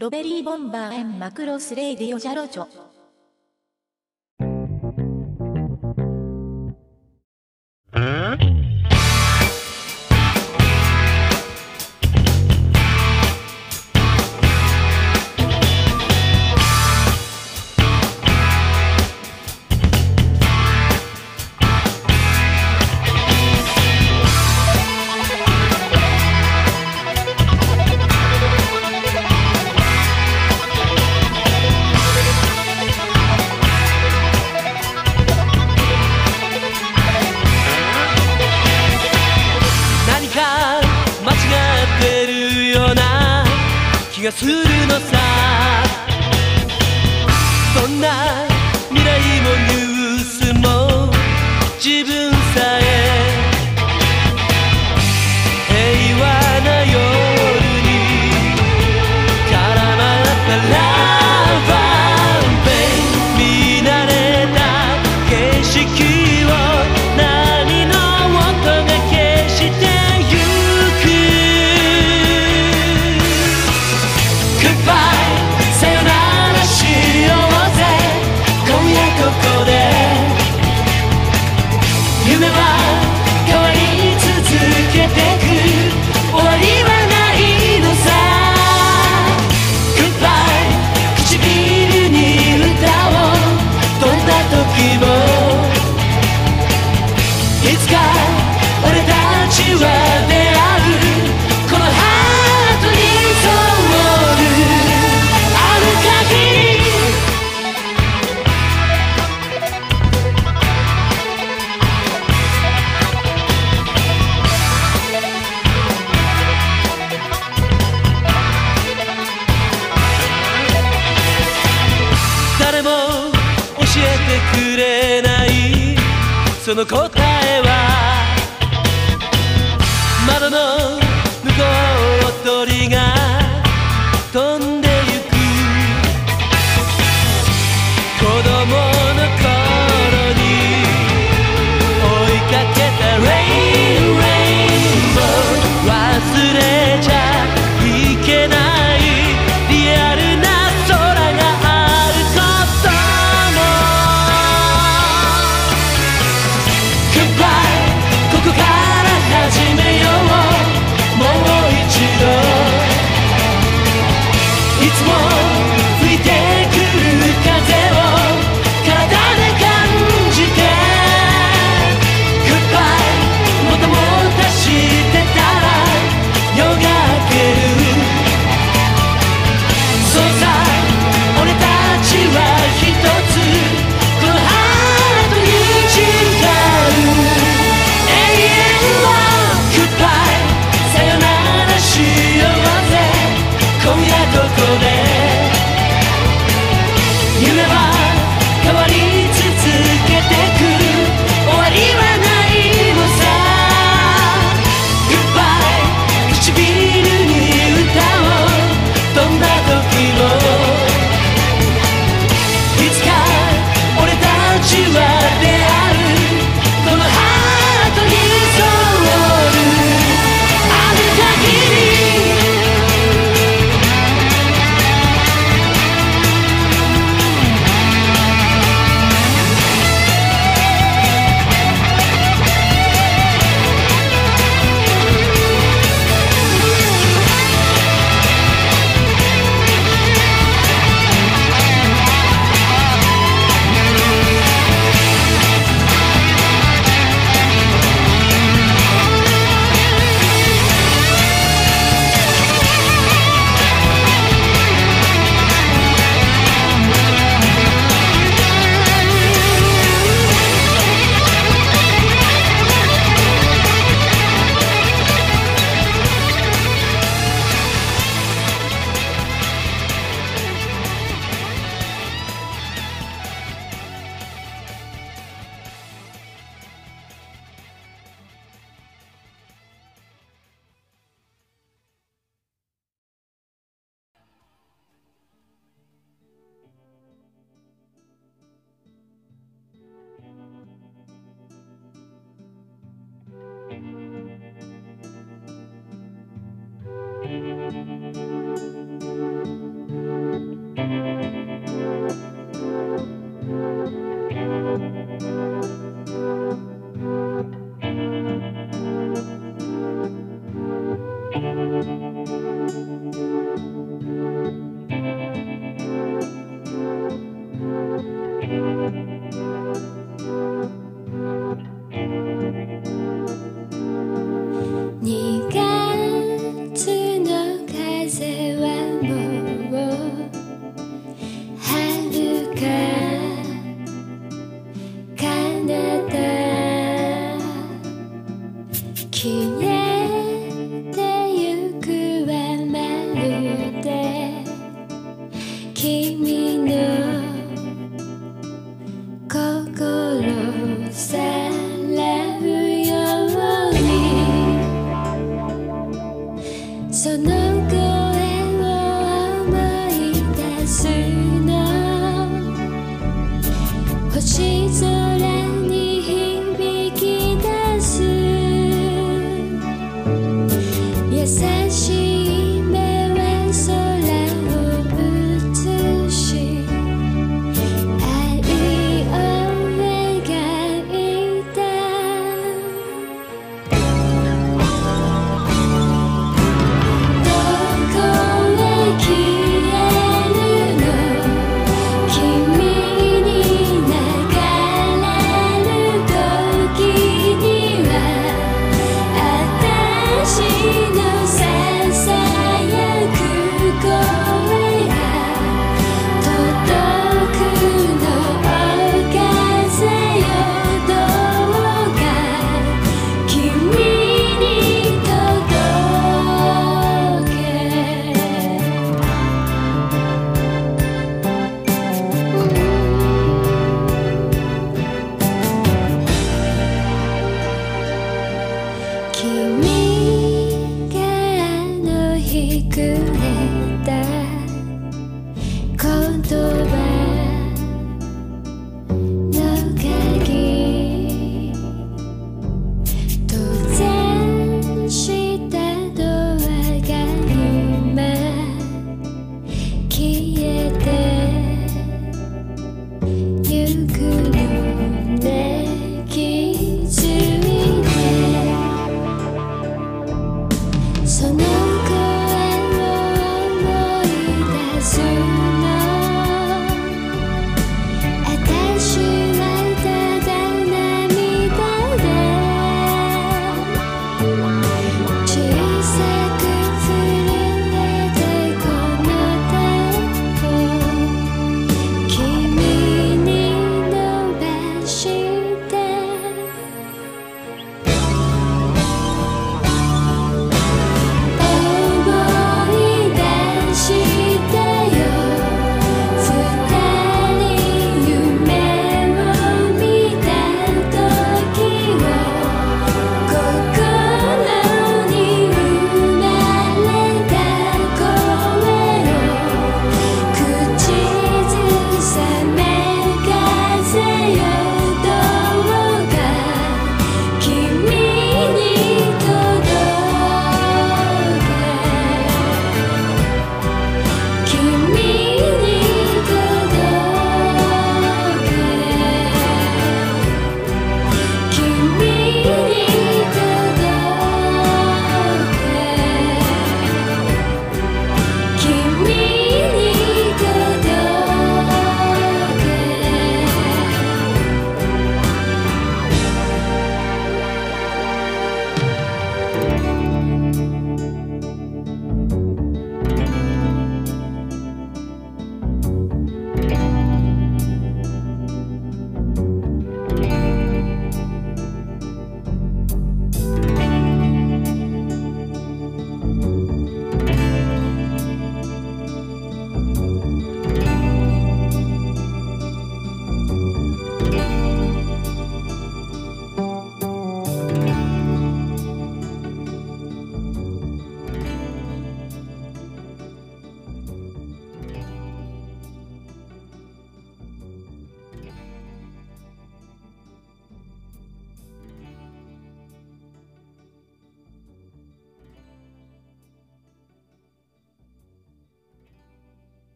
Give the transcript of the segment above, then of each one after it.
ロベリーボンバーエンマクロスレイディオジャロチョ。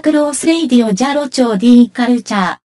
クロースレイディオジャロ町 D カルチャー。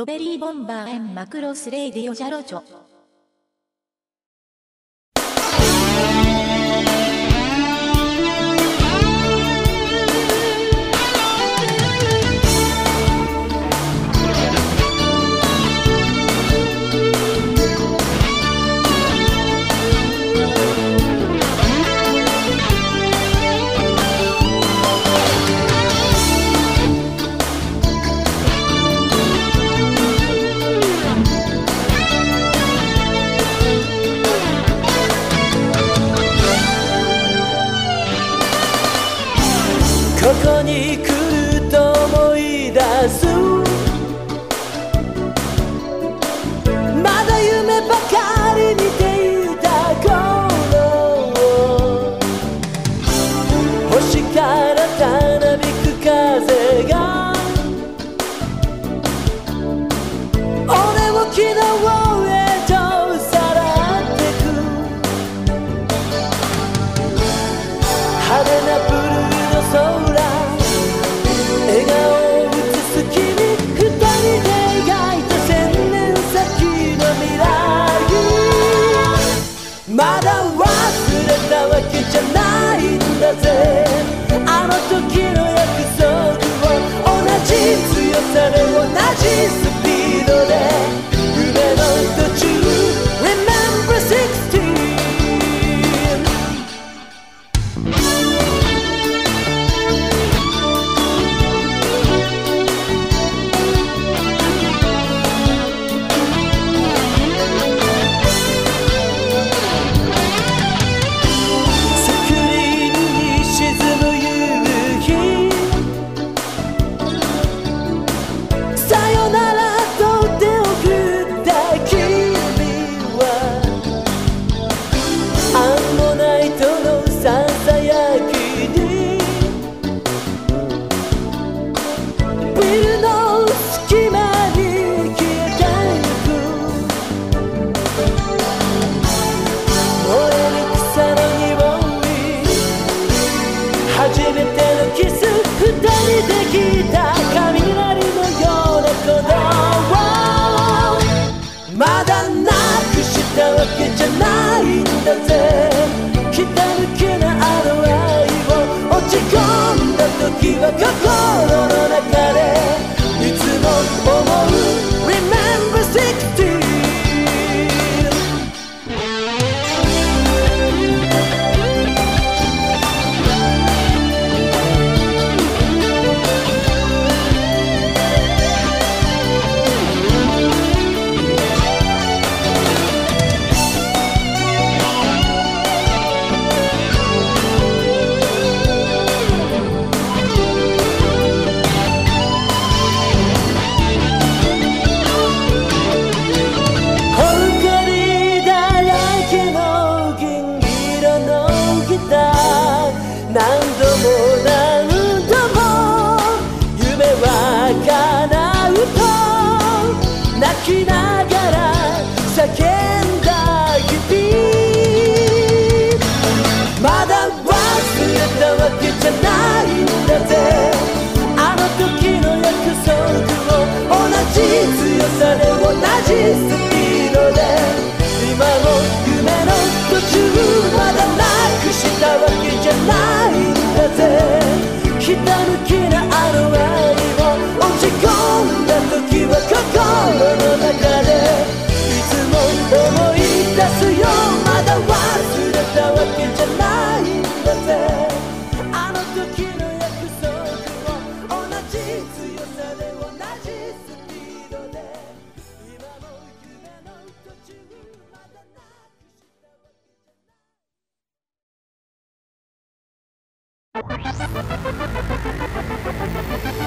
ロベリーボンバーエンマクロスレイディオジャロチョ。可你 peace. ひたむきなあの愛を落ち込んだ時は心の中で Thank you.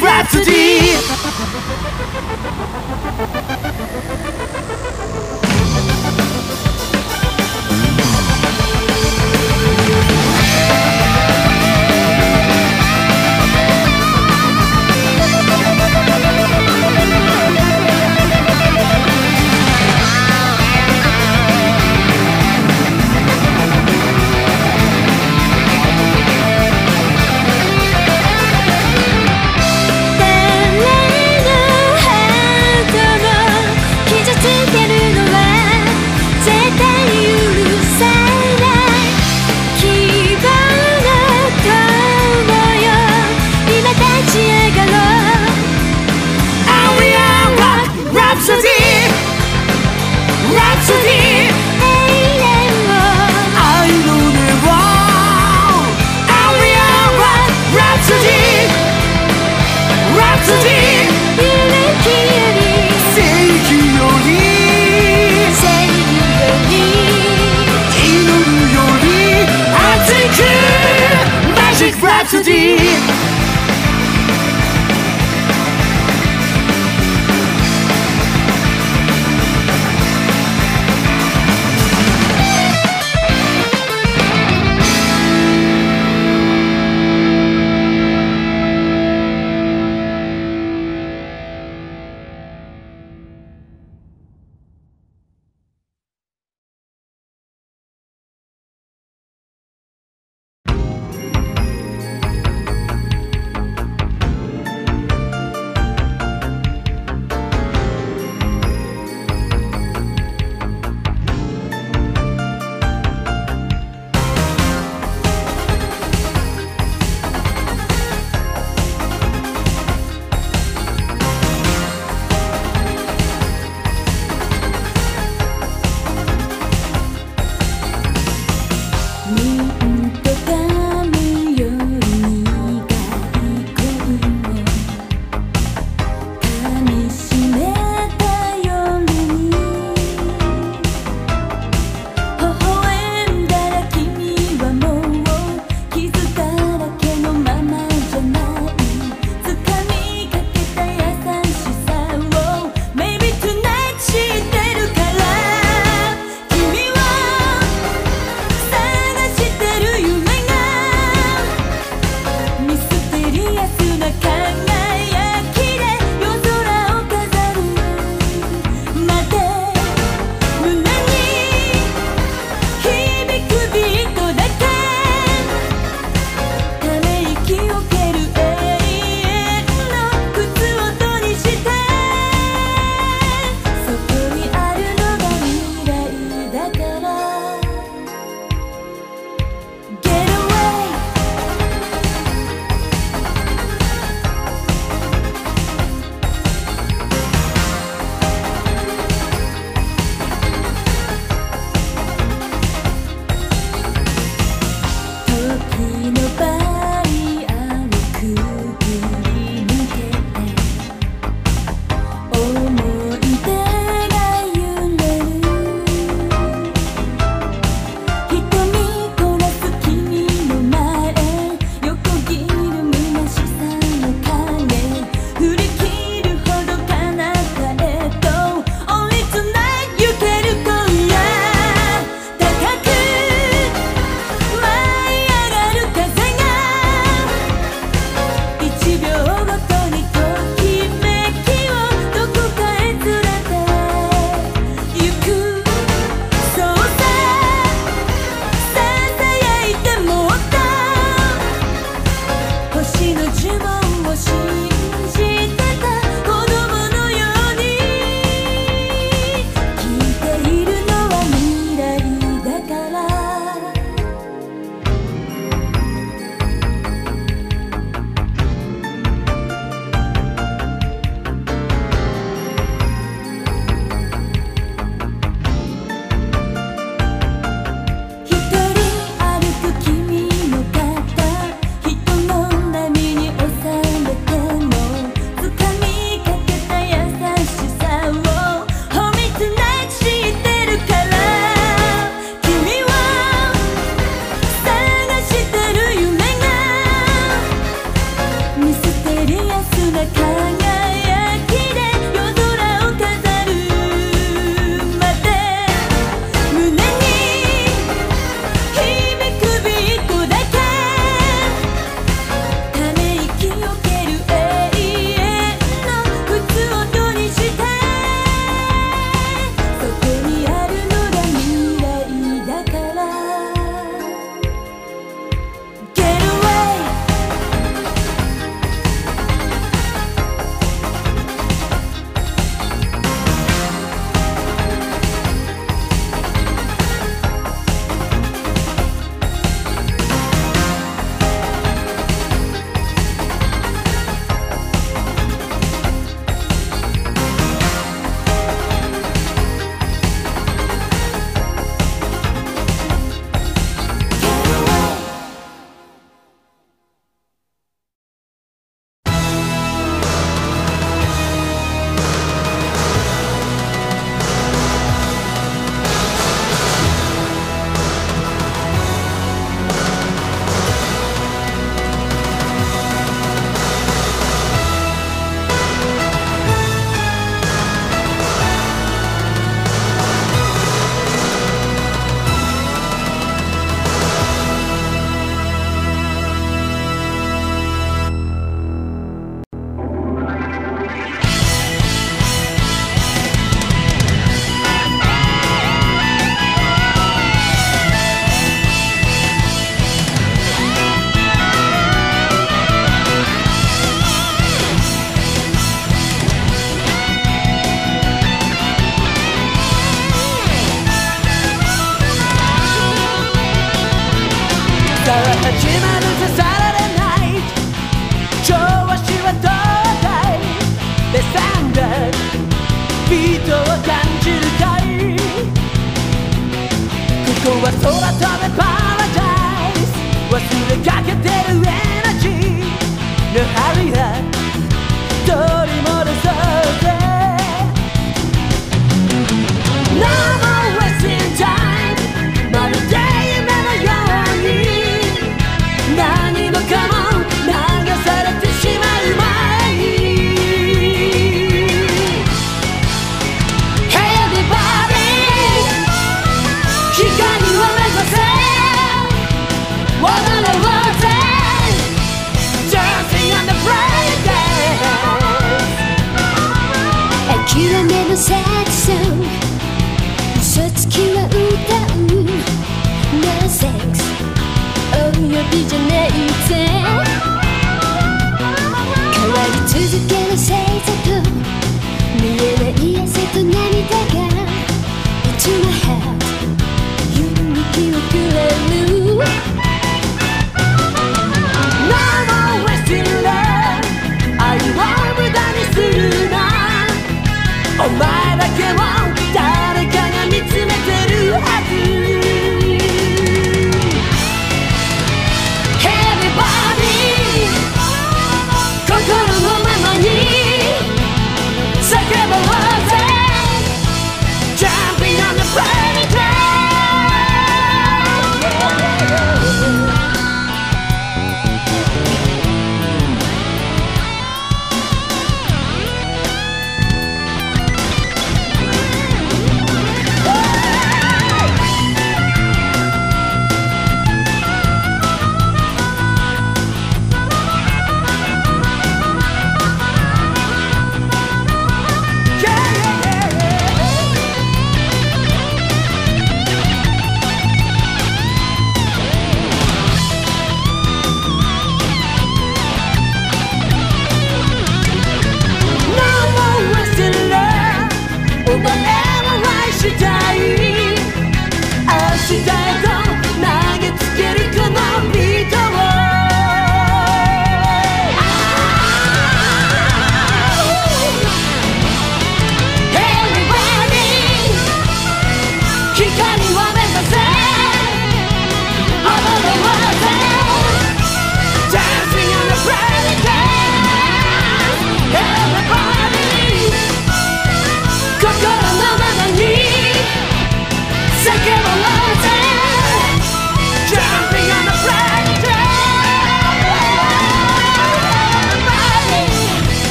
Rhapsody.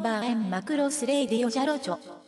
ンバマクロスレイディオジャロチョ。